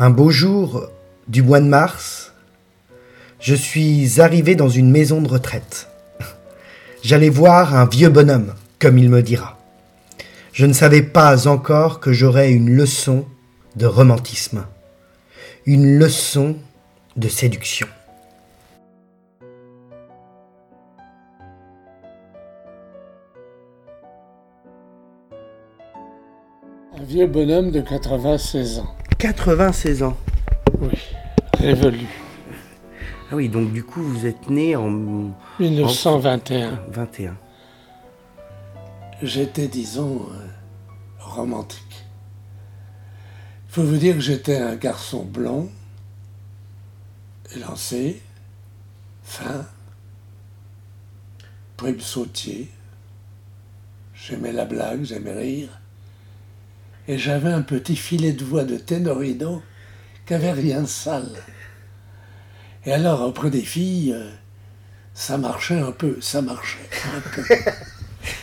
Un beau jour du mois de mars, je suis arrivé dans une maison de retraite. J'allais voir un vieux bonhomme, comme il me dira. Je ne savais pas encore que j'aurais une leçon de romantisme, une leçon de séduction. Un vieux bonhomme de 96 ans. 96 ans. Oui, révolu. Ah oui, donc du coup, vous êtes né en 1921. 21. J'étais, disons, euh, romantique. Il faut vous dire que j'étais un garçon blond, élancé, fin, prime sautier. J'aimais la blague, j'aimais rire. Et j'avais un petit filet de voix de ténorino qui avait rien de sale. Et alors, auprès des filles, euh, ça marchait un peu, ça marchait un peu.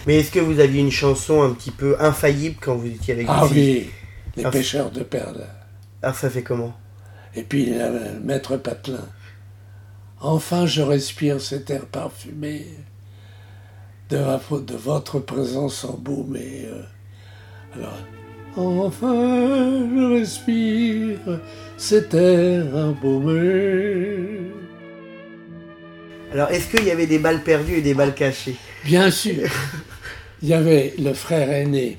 Mais est-ce que vous aviez une chanson un petit peu infaillible quand vous étiez avec Ah filles oui, les Ah, pêcheurs de perles. Alors ça fait comment? Et puis euh, Maître Patelin. Enfin, je respire cet air parfumé de, de votre présence embaumée. euh. Alors, enfin, je respire cet air embaumé. Alors est-ce qu'il y avait des balles perdues et des balles cachées? Bien sûr, il y avait le frère aîné,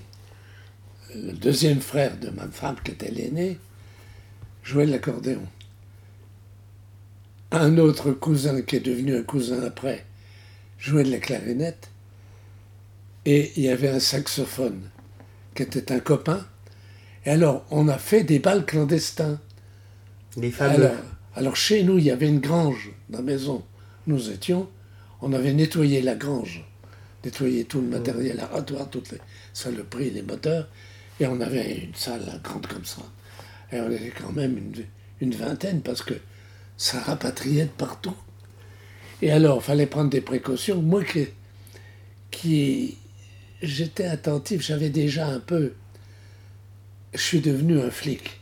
le deuxième frère de ma femme qui était l'aîné, jouait de l'accordéon. Un autre cousin qui est devenu un cousin après jouait de la clarinette. Et il y avait un saxophone qui était un copain. Et alors, on a fait des balles clandestins. Les fameux. Alors, alors chez nous, il y avait une grange dans la maison. où Nous étions, on avait nettoyé la grange, nettoyé tout le matériel aratoire, toutes les saloperies, les moteurs, et on avait une salle grande comme ça. Et on était quand même une, une vingtaine parce que ça rapatriait de partout. Et alors, il fallait prendre des précautions. Moi qui, qui j'étais attentif, j'avais déjà un peu. Je suis devenu un flic.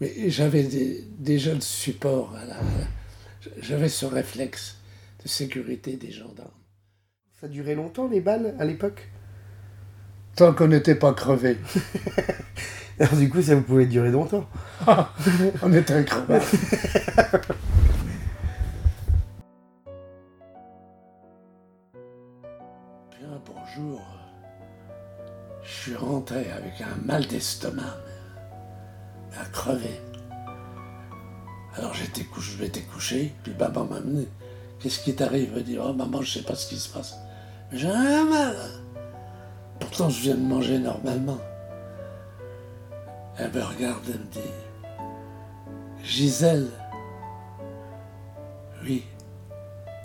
Mais j'avais dé- déjà le support, la- j'avais ce réflexe de sécurité des gendarmes. Ça durait longtemps les balles à l'époque? Tant qu'on n'était pas crevé, Alors du coup ça vous pouvait durer longtemps. on était un je suis rentré avec un mal d'estomac, à crever. Alors j'étais couché, je m'étais couché, puis maman m'a amené. Qu'est-ce qui t'arrive? Elle me dit, oh maman, je sais pas ce qui se passe. J'ai un mal. Pourtant, je viens de manger normalement. Elle me regarde et me dit, Gisèle, oui,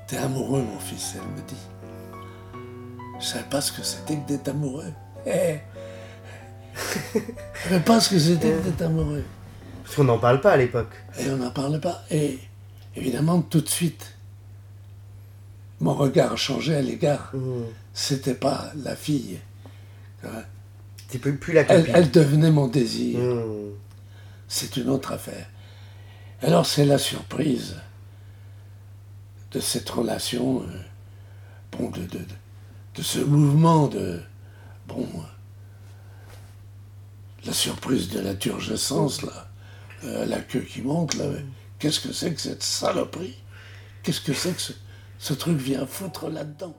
t'es amoureux, mon fils, elle me dit. Je savais pas ce que c'était que d'être amoureux. Eh. Je savais pas ce que c'était d'être amoureux. Parce qu'on n'en parle pas à l'époque. Et on n'en parle pas. Et évidemment, tout de suite, mon regard a changé à l'égard. Mmh. C'était pas la fille. C'est plus, plus la Elle, copine. elle devenait mon désir. Mmh. C'est une autre affaire. Alors c'est la surprise de cette relation, euh, bon, de, de, de, de ce mouvement de, bon, euh, la surprise de la turgescence, là, euh, la queue qui monte, là, qu'est-ce que c'est que cette saloperie? Qu'est-ce que c'est que ce, ce truc vient foutre là-dedans?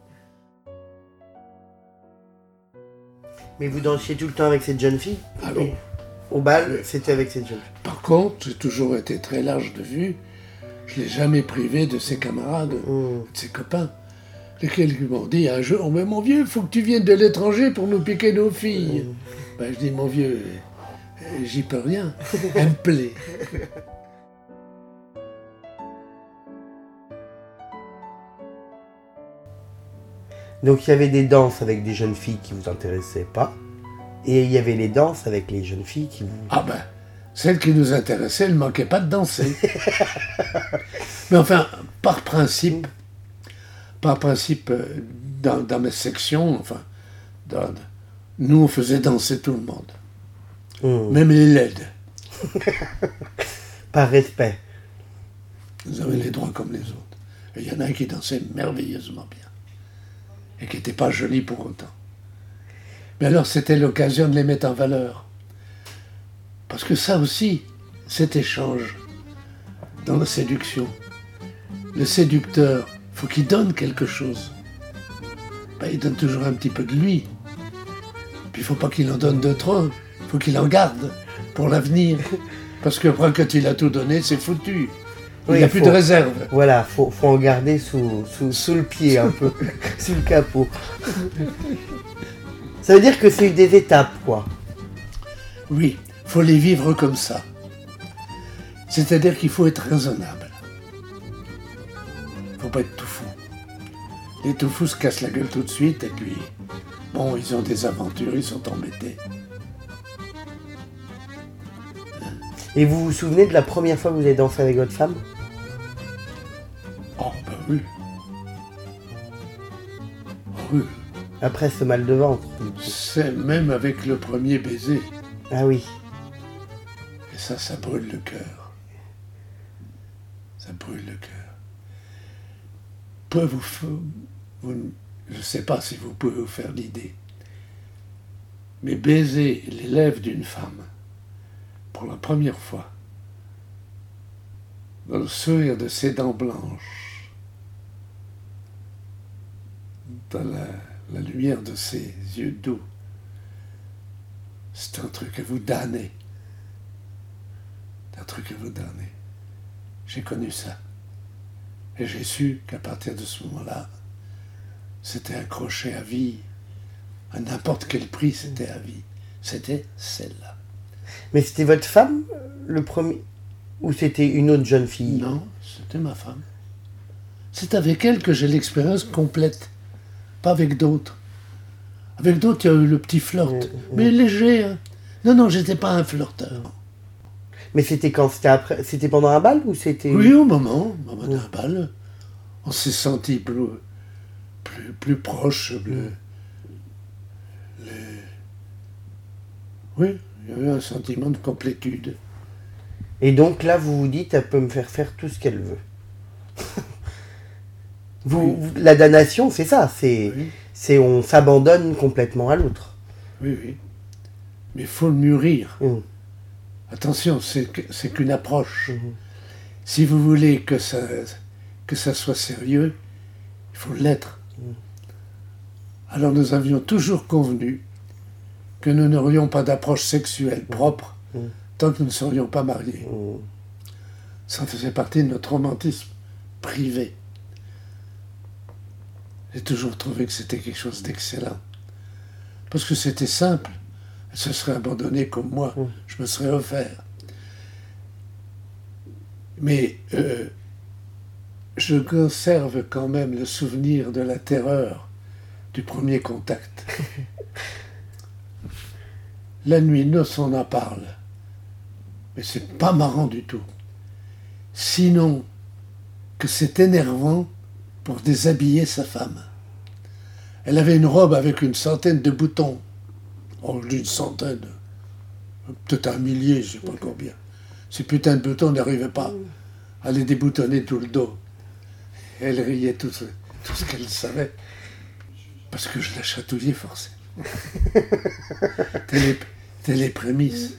Mais vous dansiez tout le temps avec cette jeune fille? Oui. Au bal, c'était avec cette jeune fille? Par contre, j'ai toujours été très large de vue. Je l'ai jamais privé de ses camarades, Mmh. de ses copains, lesquels lui m'ont dit un jour, mais mon vieux, faut que tu viennes de l'étranger pour nous piquer nos filles. Ben, je dis, mon vieux, euh, j'y peux rien. Elle me plaît. Donc il y avait des danses avec des jeunes filles qui vous intéressaient pas. Et il y avait les danses avec les jeunes filles qui vous... Ah ben, celle qui nous intéressait, elle ne manquait pas de danser. Mais enfin, par principe, par principe, euh, dans, dans mes sections, enfin, dans- nous, on faisait danser tout le monde. Mmh. Même les laides. Par respect. Vous avez les droits comme les autres. Et il y en a un qui dansait merveilleusement bien. Et qui n'était pas joli pour autant. Mais alors c'était l'occasion de les mettre en valeur. Parce que ça aussi, cet échange dans la séduction. Le séducteur, faut qu'il donne quelque chose. Ben, il donne toujours un petit peu de lui. Puis il faut pas qu'il en donne de trop. Il faut qu'il en garde pour l'avenir. Parce que quand il a tout donné, c'est foutu. Il n'y a plus de réserve. Voilà, faut, faut en garder sous, sous, sous le pied un peu, sous le capot. Ça veut dire que c'est des étapes, quoi. Oui, faut les vivre comme ça. C'est-à-dire qu'il faut être raisonnable. Faut pas être tout. Les tout fous se cassent la gueule tout de suite et puis, bon, ils ont des aventures, ils sont embêtés. Et vous vous souvenez de la première fois que vous avez dansé avec votre femme? Oh, ben oui. Oui. Après ce mal de ventre. C'est même avec le premier baiser. Ah oui. Et ça, ça brûle le cœur. Ça brûle le cœur. Peut vous, je ne sais pas si vous pouvez vous faire l'idée, mais baiser les lèvres d'une femme pour la première fois, dans le sourire de ses dents blanches, dans la, lumière de ses yeux doux, c'est un truc à vous damner. Un truc à vous damner. J'ai connu ça. Et j'ai su qu'à partir de ce moment-là, c'était un crochet à vie. À n'importe quel prix, c'était à vie. C'était celle-là. Mais c'était votre femme, le premier Ou c'était une autre jeune fille? Non, c'était ma femme. C'est avec elle que j'ai l'expérience complète. Pas avec d'autres. Avec d'autres, il y a eu le petit flirt. Mm, Mais léger. hein. Non, non, j'étais pas un flirteur. Mais c'était quand? C'était après C'était pendant un bal ou c'était Oui, au moment, au moment d'un bal, on s'est senti plus, plus, plus proche. plus- les- Oui, il y avait un sentiment de complétude. Et donc là, vous vous dites, elle peut me faire faire tout ce qu'elle veut. vous, la damnation, c'est ça. C'est, Oui, c'est on s'abandonne complètement à l'autre. oui, oui. Mais il faut le mûrir. Mm. Attention, c'est qu'une approche. Mhm. Si vous voulez que ça, que ça soit sérieux, il faut l'être. Alors nous avions toujours convenu que nous n'aurions pas d'approche sexuelle propre Mhm. tant que nous ne serions pas mariés. Ça faisait partie de notre romantisme privé. J'ai toujours trouvé que c'était quelque chose d'excellent. Parce que c'était simple. Elle se serait abandonnée comme moi. Mm. Je me serais offert. Mais euh, je conserve quand même le souvenir de la terreur du premier contact. la nuit noce, on en parle. Mais c'est pas marrant du tout. Sinon que c'est énervant pour déshabiller sa femme. Elle avait une robe avec une centaine de boutons. Oh, d'une centaine. Peut-être un millier, je sais pas combien. Ces putains de boutons n'arrivaient pas à les déboutonner tout le dos. Elle riait tout ce, tout ce qu'elle savait. Parce que je la chatouillais forcément. C'était les, prémices.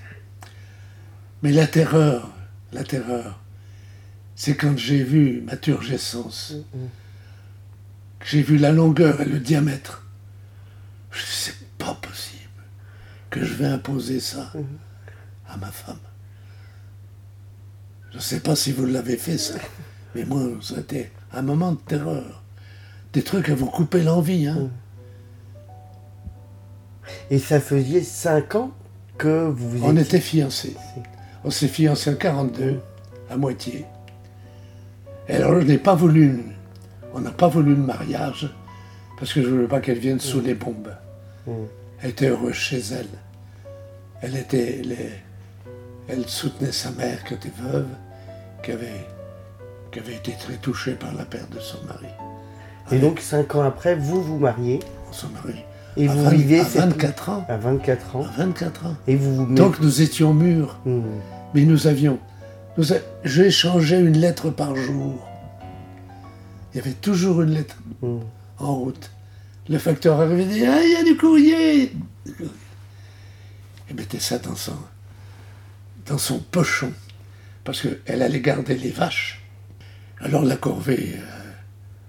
Mais la terreur, la terreur, c'est quand j'ai vu ma turgescence, que j'ai vu la longueur et le diamètre. Je c'est pas possible que je vais imposer ça à ma femme. Je ne sais pas si vous l'avez fait ça, mais moi, c'était un moment de terreur. Des trucs à vous couper l'envie, hein. Et ça faisait 5 ans que vous On était fiancés. On s'est fiancés en 42, à moitié. Et alors, je n'ai pas voulu. On n'a pas voulu le mariage, parce que je ne voulais pas qu'elle vienne sous les bombes. Mm. Elle était heureuse chez elle. Elle était. les- Elle soutenait sa mère qui était veuve, qui avait, qui avait été très touchée par la perte de son mari. Et donc 5 ans après, vous vous mariez Son mari. et à vous 20 vivez à cette- 24 ans. à 24 ans. À 24 ans. Et vous vous Donc nous étions mûrs. Mm. Mais nous avions, Nous a- je échangeais une lettre par jour. Il y avait toujours une lettre Mm. en route. Le facteur arrivait et disait Ah, il y a du courrier Il mettait ça dans son, dans son pochon, parce qu'elle allait garder les vaches. Alors la corvée euh,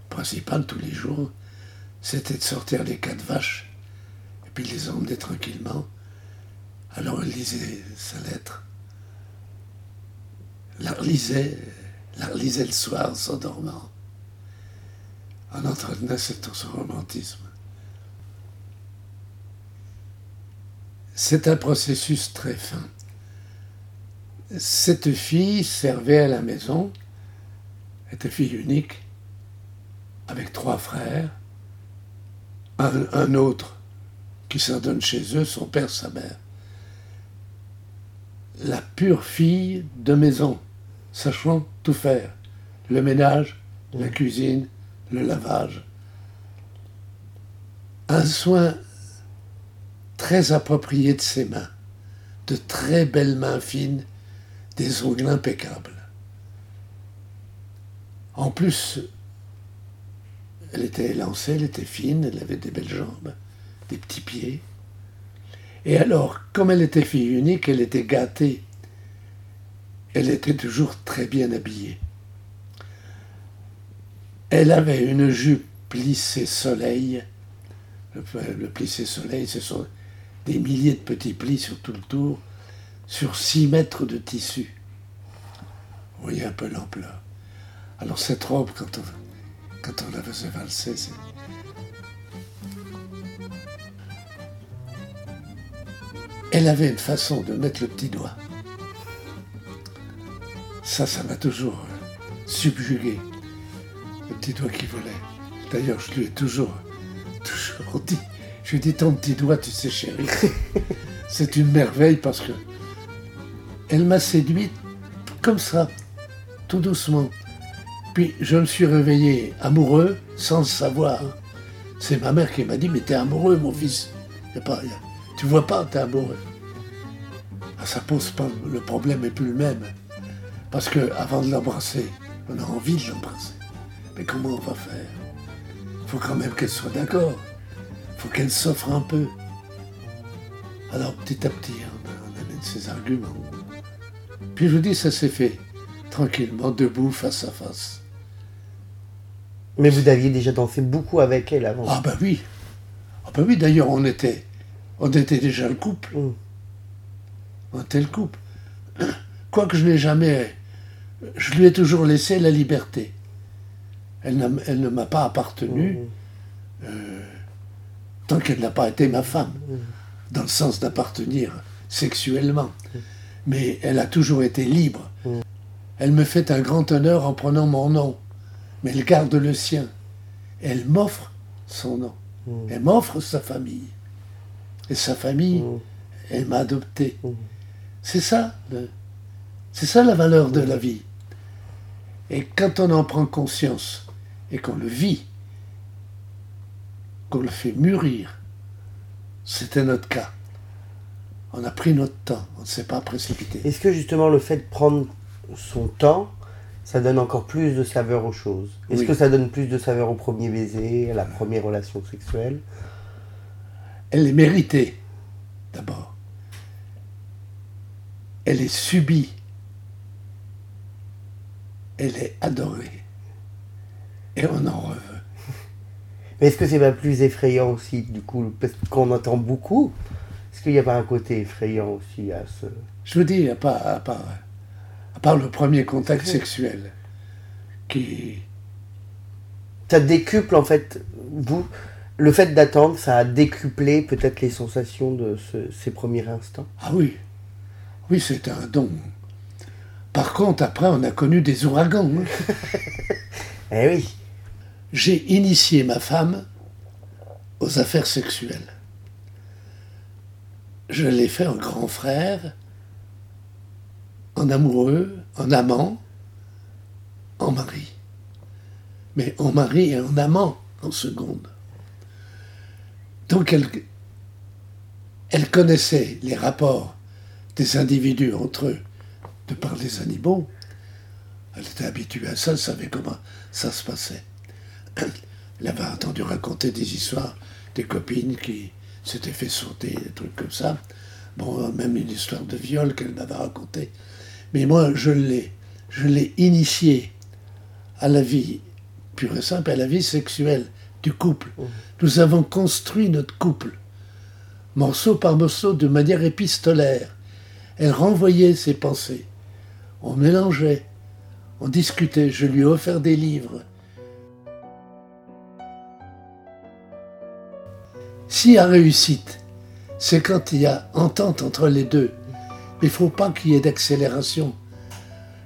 principale tous les jours, c'était de sortir les quatre vaches et puis les emmener tranquillement. Alors elle lisait sa lettre, la relisait, la relisait le soir en s'endormant, en entretenant son romantisme. C'est un processus très fin. Cette fille servait à la maison, était fille unique, avec trois frères, un, un autre qui s'en donne chez eux, son père, sa mère. La pure fille de maison, sachant tout faire. Le ménage, la cuisine, le lavage. Un soin très de ses mains, de très belles mains fines, des ongles impeccables. En plus, elle était élancée, elle était fine, elle avait des belles jambes, des petits pieds. Et alors, comme elle était fille unique, elle était gâtée. Elle était toujours très bien habillée. Elle avait une jupe plissée soleil. Le, le plissé soleil, ce sont des milliers de petits plis sur tout le tour, sur 6 mètres de tissu. Vous voyez un peu l'ampleur. Alors cette robe, quand on, quand on la faisait valser, c'est... Elle avait une façon de mettre le petit doigt. Ça, ça m'a toujours euh, subjugué. Le petit doigt qui volait. D'ailleurs, je lui ai toujours, toujours dit, je lui ai dit ton petit doigt, tu sais, chérie. C'est une merveille parce que elle m'a séduite comme ça, tout doucement. Puis je me suis réveillé amoureux sans le savoir. C'est ma mère qui m'a dit Mais t'es amoureux, mon fils. Y a pas, y a- tu vois pas, t'es amoureux. Ah, ça pose pas. Le problème est plus le même. Parce que avant de l'embrasser, on a envie de l'embrasser. Mais comment on va faire? Faut quand même qu'elle soit d'accord. Faut qu'elle s'offre un peu. Alors petit à petit, on, on amène ses arguments. Puis je vous dis, ça s'est fait tranquillement, debout, face à face. Mais vous aviez déjà dansé beaucoup avec elle avant. Ah ben oui. Ah ben oui, d'ailleurs, on était, on était déjà le couple. Mm. On était le couple. Quoique je n'ai jamais... Je lui ai toujours laissé la liberté. Elle ne m'a pas appartenu Mm. euh, tant qu'elle n'a pas été ma femme, dans le sens d'appartenir sexuellement. Mais elle a toujours été libre. Elle me fait un grand honneur en prenant mon nom, mais elle garde le sien. Elle m'offre son nom. Elle m'offre sa famille. Et sa famille, elle m'a adopté. C'est ça, c'est ça la valeur de la vie. Et quand on en prend conscience et qu'on le vit, qu'on le fait mûrir, c'était notre cas. On a pris notre temps, on ne s'est pas précipité. Est-ce que justement le fait de prendre son temps, ça donne encore plus de saveur aux choses? Est-ce Oui. que ça donne plus de saveur au premier baiser, à la première relation sexuelle? Elle est méritée, d'abord. Elle est subie. Elle est adorée. Et on en reveut. Mais est-ce que c'est pas plus effrayant aussi, du coup, parce qu'on entend beaucoup Est-ce qu'il n'y a pas un côté effrayant aussi à ce... Je vous dis, à part, à part, à part le premier contact sexuel, qui, Ça décuple en fait, vous, le fait d'attendre, ça a décuplé peut-être les sensations de ce- ces premiers instants? Ah oui, oui, c'est un don. Par contre, après, on a connu des ouragans. hein. Eh oui J'ai initié ma femme aux affaires sexuelles. Je l'ai fait en grand frère, en amoureux, en amant, en mari. Mais en mari et en amant en seconde. Donc elle, elle connaissait les rapports des individus entre eux de par les animaux, Elle était habituée à ça, elle savait comment ça se passait. Elle avait entendu raconter des histoires des copines qui s'étaient fait sauter, des trucs comme ça. Bon, même une histoire de viol qu'elle m'avait racontée. Mais moi, je l'ai, je l'ai initiée à la vie pure et simple, à la vie sexuelle du couple. Mmh. Nous avons construit notre couple, morceau par morceau, de manière épistolaire. Elle renvoyait ses pensées. On mélangeait, on discutait. Je lui ai offert des livres. S'il y a réussite, c'est quand il y a entente entre les deux. Mais il ne faut pas qu'il y ait d'accélération.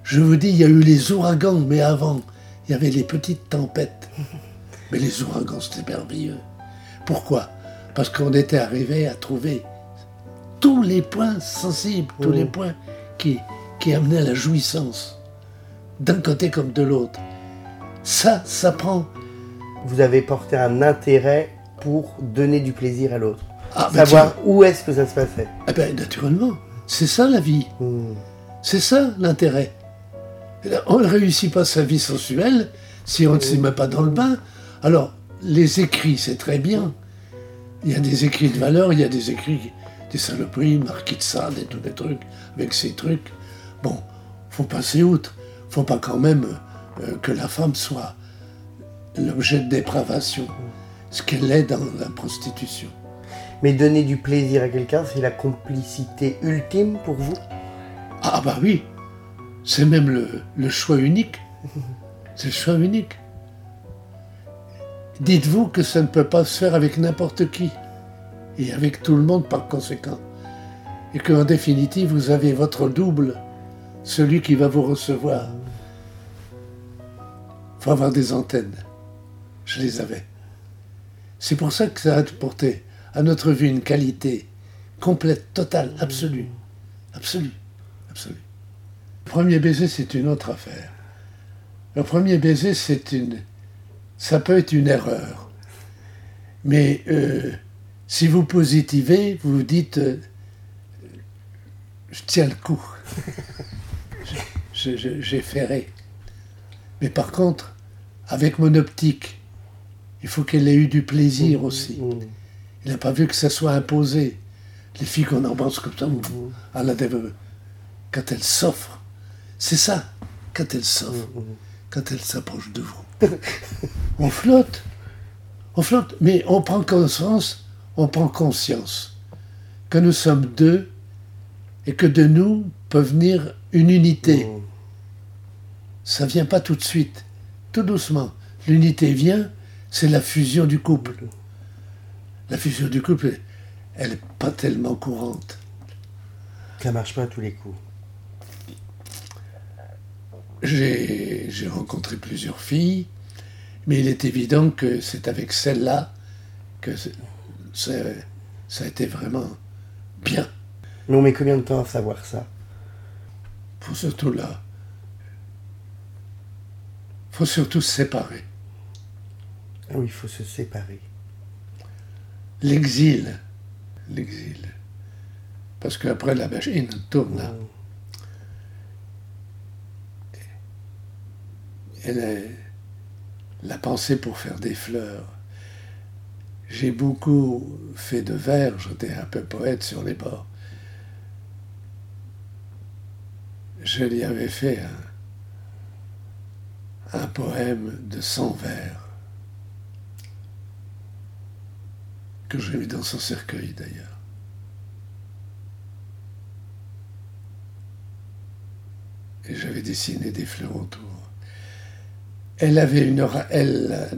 Je vous dis, il y a eu les ouragans, mais avant, il y avait les petites tempêtes. Mais les ouragans, c'était merveilleux. Pourquoi? Parce qu'on était arrivé à trouver tous les points sensibles, tous les points qui, qui amenaient à la jouissance, d'un côté comme de l'autre. Ça, ça prend. Vous avez porté un intérêt pour donner du plaisir à l'autre. Ah, ben, Savoir où est-ce que ça se passait. Ah ben, naturellement, c'est ça la vie. Mmh. C'est ça l'intérêt. On ne réussit pas sa vie sensuelle si on ne s'y met pas dans le bain. Alors, les écrits, c'est très bien. Il y a des écrits de valeur, il y a des écrits, des saloperies, Marquis de Sade et tous les trucs, avec ces trucs. Bon, faut passer outre. faut pas quand même euh, que la femme soit l'objet de dépravation, ce qu'elle est dans la prostitution. Mais donner du plaisir à quelqu'un, c'est la complicité ultime pour vous? Ah bah oui, c'est même le, le choix unique. C'est le choix unique. Dites-vous que ça ne peut pas se faire avec n'importe qui et avec tout le monde par conséquent. Et qu'en définitive, vous avez votre double, celui qui va vous recevoir. Il faut avoir des antennes. Je les avais. C'est pour ça que ça a apporté à notre vue une qualité complète, totale, absolue. Absolue. Absolue. Le premier baiser, c'est une autre affaire. Le premier baiser, c'est une. Ça peut être une erreur. Mais euh, si vous positivez, vous vous dites euh, je tiens le coup. J'ai ferré. Mais par contre, avec mon optique, il faut qu'elle ait eu du plaisir aussi. Mmh. Il n'a pas vu que ça soit imposé. Les filles qu'on embrasse comme ça, à la quand elles s'offrent, c'est ça, quand elles s'offrent, quand elles s'approchent de vous. on flotte, on flotte, mais on prend conscience, on prend conscience que nous sommes deux et que de nous peut venir une unité. Ça vient pas tout de suite, tout doucement. L'unité vient, c'est la fusion du couple. La fusion du couple, elle n'est pas tellement courante. Ça marche pas à tous les coups. J'ai rencontré plusieurs filles, mais il est évident que c'est avec celle-là que ça a été vraiment bien. Mais on met combien de temps à savoir ça? Faut surtout là. faut surtout se séparer. Oui, il faut se séparer. L'exil. L'exil. Parce qu'après la machine tourne. là. Elle est la pensée pour faire des fleurs. J'ai beaucoup fait de vers, j'étais un peu poète sur les bords. Je lui avais fait un, un poème de 100 vers que j'ai mis dans son cercueil d'ailleurs. Et j'avais dessiné des fleurs autour. Elle avait une elle,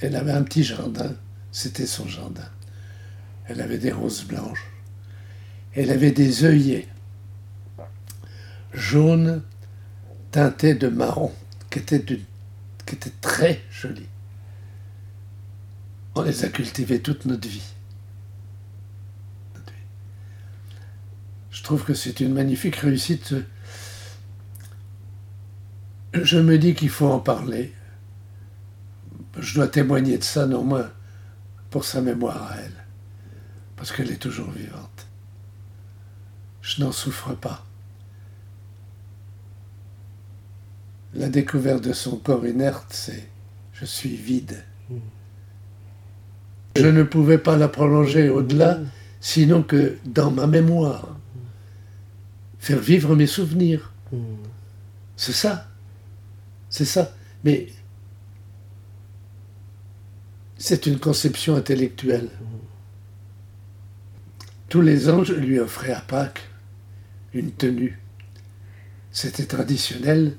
elle avait un petit jardin, c'était son jardin. Elle avait des roses blanches. Elle avait des œillets jaunes teintés de marron, qui étaient, qui étaient très jolis. On les a cultivés toute notre vie. Je trouve que c'est une magnifique réussite. Je me dis qu'il faut en parler. Je dois témoigner de ça, non moins pour sa mémoire à elle, parce qu'elle est toujours vivante. Je n'en souffre pas. La découverte de son corps inerte, c'est je suis vide. Je ne pouvais pas la prolonger au-delà, sinon que dans ma mémoire, faire vivre mes souvenirs. C'est ça. C'est ça. Mais c'est une conception intellectuelle. Tous les je lui offrais à Pâques une tenue. C'était traditionnel.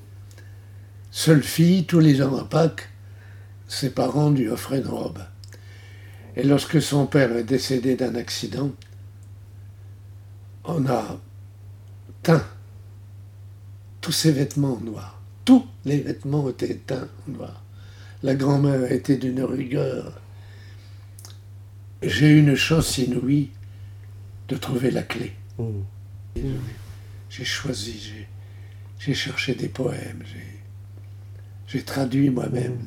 Seule fille, tous les ans à Pâques, ses parents lui offraient une robe. Et lorsque son père est décédé d'un accident, on a teint tous ses vêtements noirs. Tous les vêtements étaient teints en noir. La grand-mère était d'une rigueur. J'ai eu une chance inouïe de trouver la clé. J'ai choisi, j'ai, cherché des poèmes, j'ai traduit moi-même.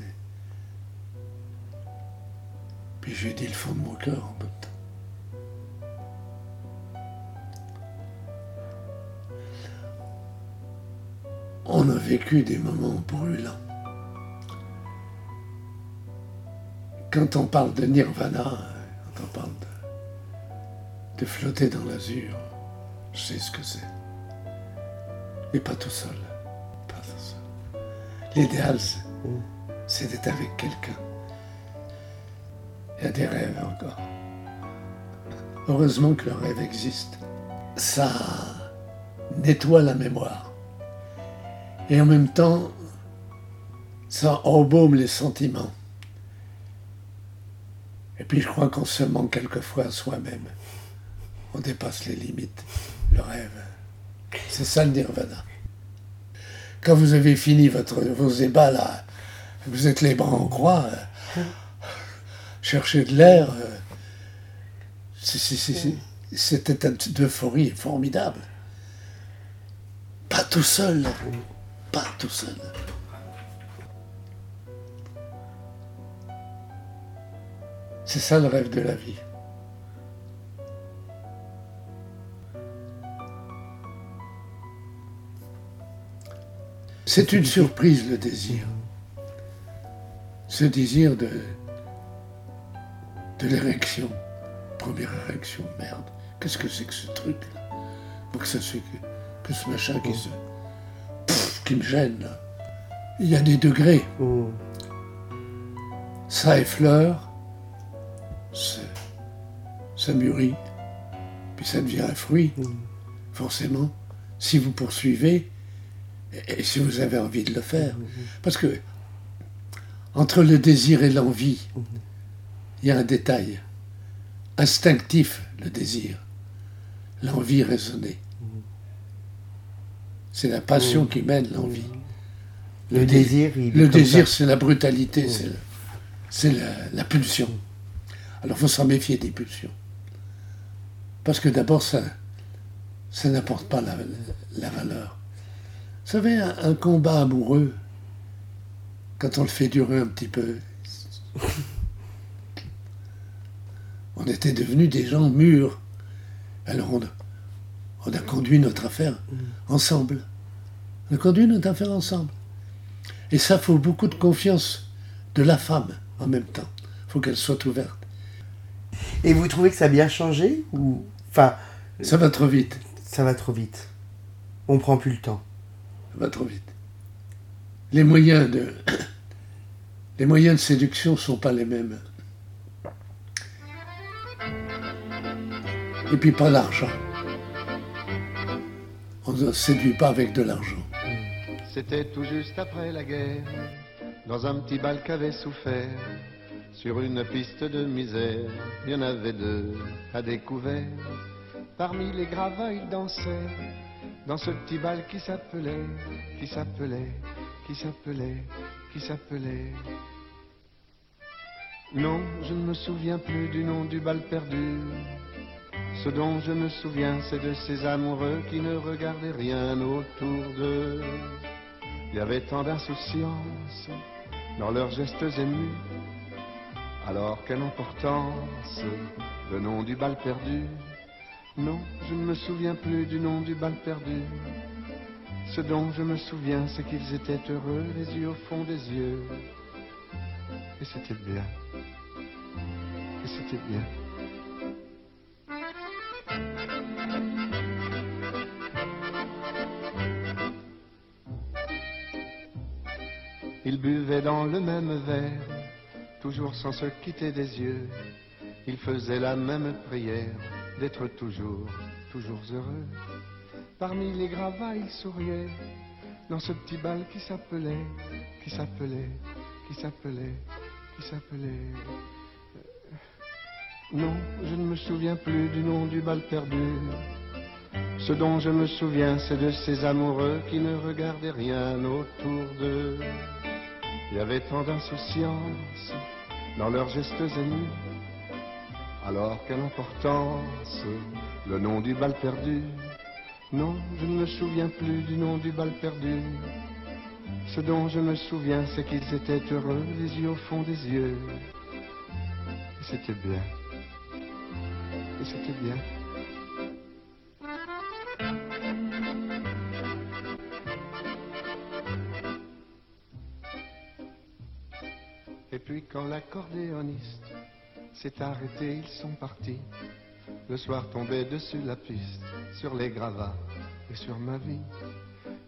Puis j'ai dit le fond de mon cœur en même temps. On a vécu des moments brûlants. Quand on parle de nirvana, quand on parle de, de flotter dans l'azur, je sais ce que c'est. Mais pas tout seul. Pas tout seul. L'idéal, c'est, c'est d'être avec quelqu'un. Il y a des rêves encore. Heureusement que le rêve existe. Ça nettoie la mémoire. Et en même temps, ça embaume les sentiments. Et puis je crois qu'on se manque quelquefois à soi-même. On dépasse les limites. Le rêve. C'est ça le nirvana. Quand vous avez fini votre, vos ébats là, vous êtes les bras en croix, euh, chercher de l'air, euh, état d'euphorie est formidable. Pas tout seul, pas tout seul. C'est ça le rêve de la vie. C'est une surprise le désir. Ce désir de, de l'érection. Première érection, merde. Qu'est-ce que c'est que ce truc-là Faut que ça se que, ce machin qui se. Pff, qui me gêne là. Il y a des degrés. Mmh. Ça effleure, ça, ça mûrit, puis ça devient un fruit, forcément, si vous poursuivez et, et si vous avez envie de le faire. Parce que entre le désir et l'envie, il y a un détail. Instinctif, le désir. L'envie raisonnée. C'est la passion qui mène l'envie. Le dé- désir, il est Le désir, ça. c'est la brutalité, c'est la, la pulsion. Alors, il faut s'en méfier des pulsions. Parce que d'abord, ça, ça n'apporte pas la, la valeur. Vous savez, un, un combat amoureux, quand on le fait durer un petit peu, on était devenus des gens mûrs. Alors, on, a- on a conduit notre affaire ensemble. On a conduit notre affaire ensemble. Et ça faut beaucoup de confiance de la femme en même temps. Il faut qu'elle soit ouverte. Et vous trouvez que ça a bien changé ou enfin Ça va trop vite. ça va trop vite On prend plus le temps. Ça va trop vite. Les moyens de, les moyens de séduction sont pas les mêmes. Et puis pas l'argent. On ne séduit pas avec de l'argent. C'était tout juste après la guerre, dans un petit bal qu'avait souffert, sur une piste de misère, il y en avait deux à découvert. Parmi les gravats, ils dansaient, dans ce petit bal qui s'appelait, qui s'appelait, qui s'appelait, qui s'appelait. Non, je ne me souviens plus du nom du bal perdu. Ce dont je me souviens, c'est de ces amoureux qui ne regardaient rien autour d'eux. Il y avait tant d'insouciance dans leurs gestes émus. Alors quelle importance le nom du bal perdu? Non, je ne me souviens plus du nom du bal perdu. Ce dont je me souviens, c'est qu'ils étaient heureux, les yeux au fond des yeux. Et c'était bien. Et c'était bien. Dans le même verre, toujours sans se quitter des yeux. Ils faisaient la même prière d'être toujours, toujours heureux. Parmi les gravats, ils souriaient dans ce petit bal qui s'appelait, qui s'appelait, qui s'appelait, qui s'appelait. Euh, Non, je ne me souviens plus du nom du bal perdu. Ce dont je me souviens, c'est de ces amoureux qui ne regardaient rien autour d'eux. Il y avait tant d'insouciance dans leurs gestes émus. Alors quelle importance le nom du bal perdu Non, je ne me souviens plus du nom du bal perdu. Ce dont je me souviens, c'est qu'ils étaient heureux, les yeux au fond des yeux. Et c'était bien. Et c'était bien. Puis quand l'accordéoniste s'est arrêté, ils sont partis. Le soir tombait dessus la piste, sur les gravats et sur ma vie.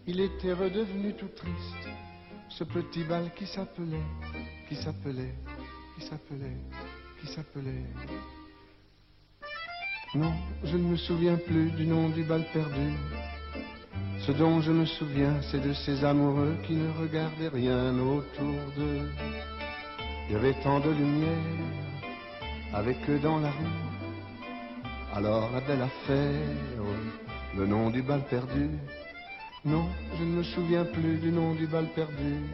Il était redevenu tout triste, ce petit bal qui s'appelait, qui s'appelait, qui s'appelait, qui s'appelait. Non, je ne me souviens plus du nom du bal perdu. Ce dont je me souviens, c'est de ces amoureux qui ne regardaient rien autour d'eux. Il y avait tant de lumière avec eux dans la rue. Alors la belle affaire, le nom du bal perdu. Non, je ne me souviens plus du nom du bal perdu.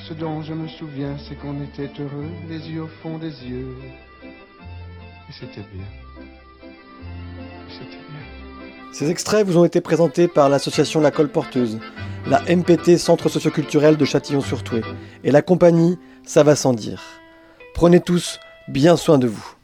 Ce dont je me souviens, c'est qu'on était heureux, les yeux au fond des yeux. Et c'était bien. C'était bien. Ces extraits vous ont été présentés par l'association La Colporteuse, la MPT Centre socioculturel de Châtillon-sur-Touet et la compagnie Ça va sans dire. Prenez tous bien soin de vous.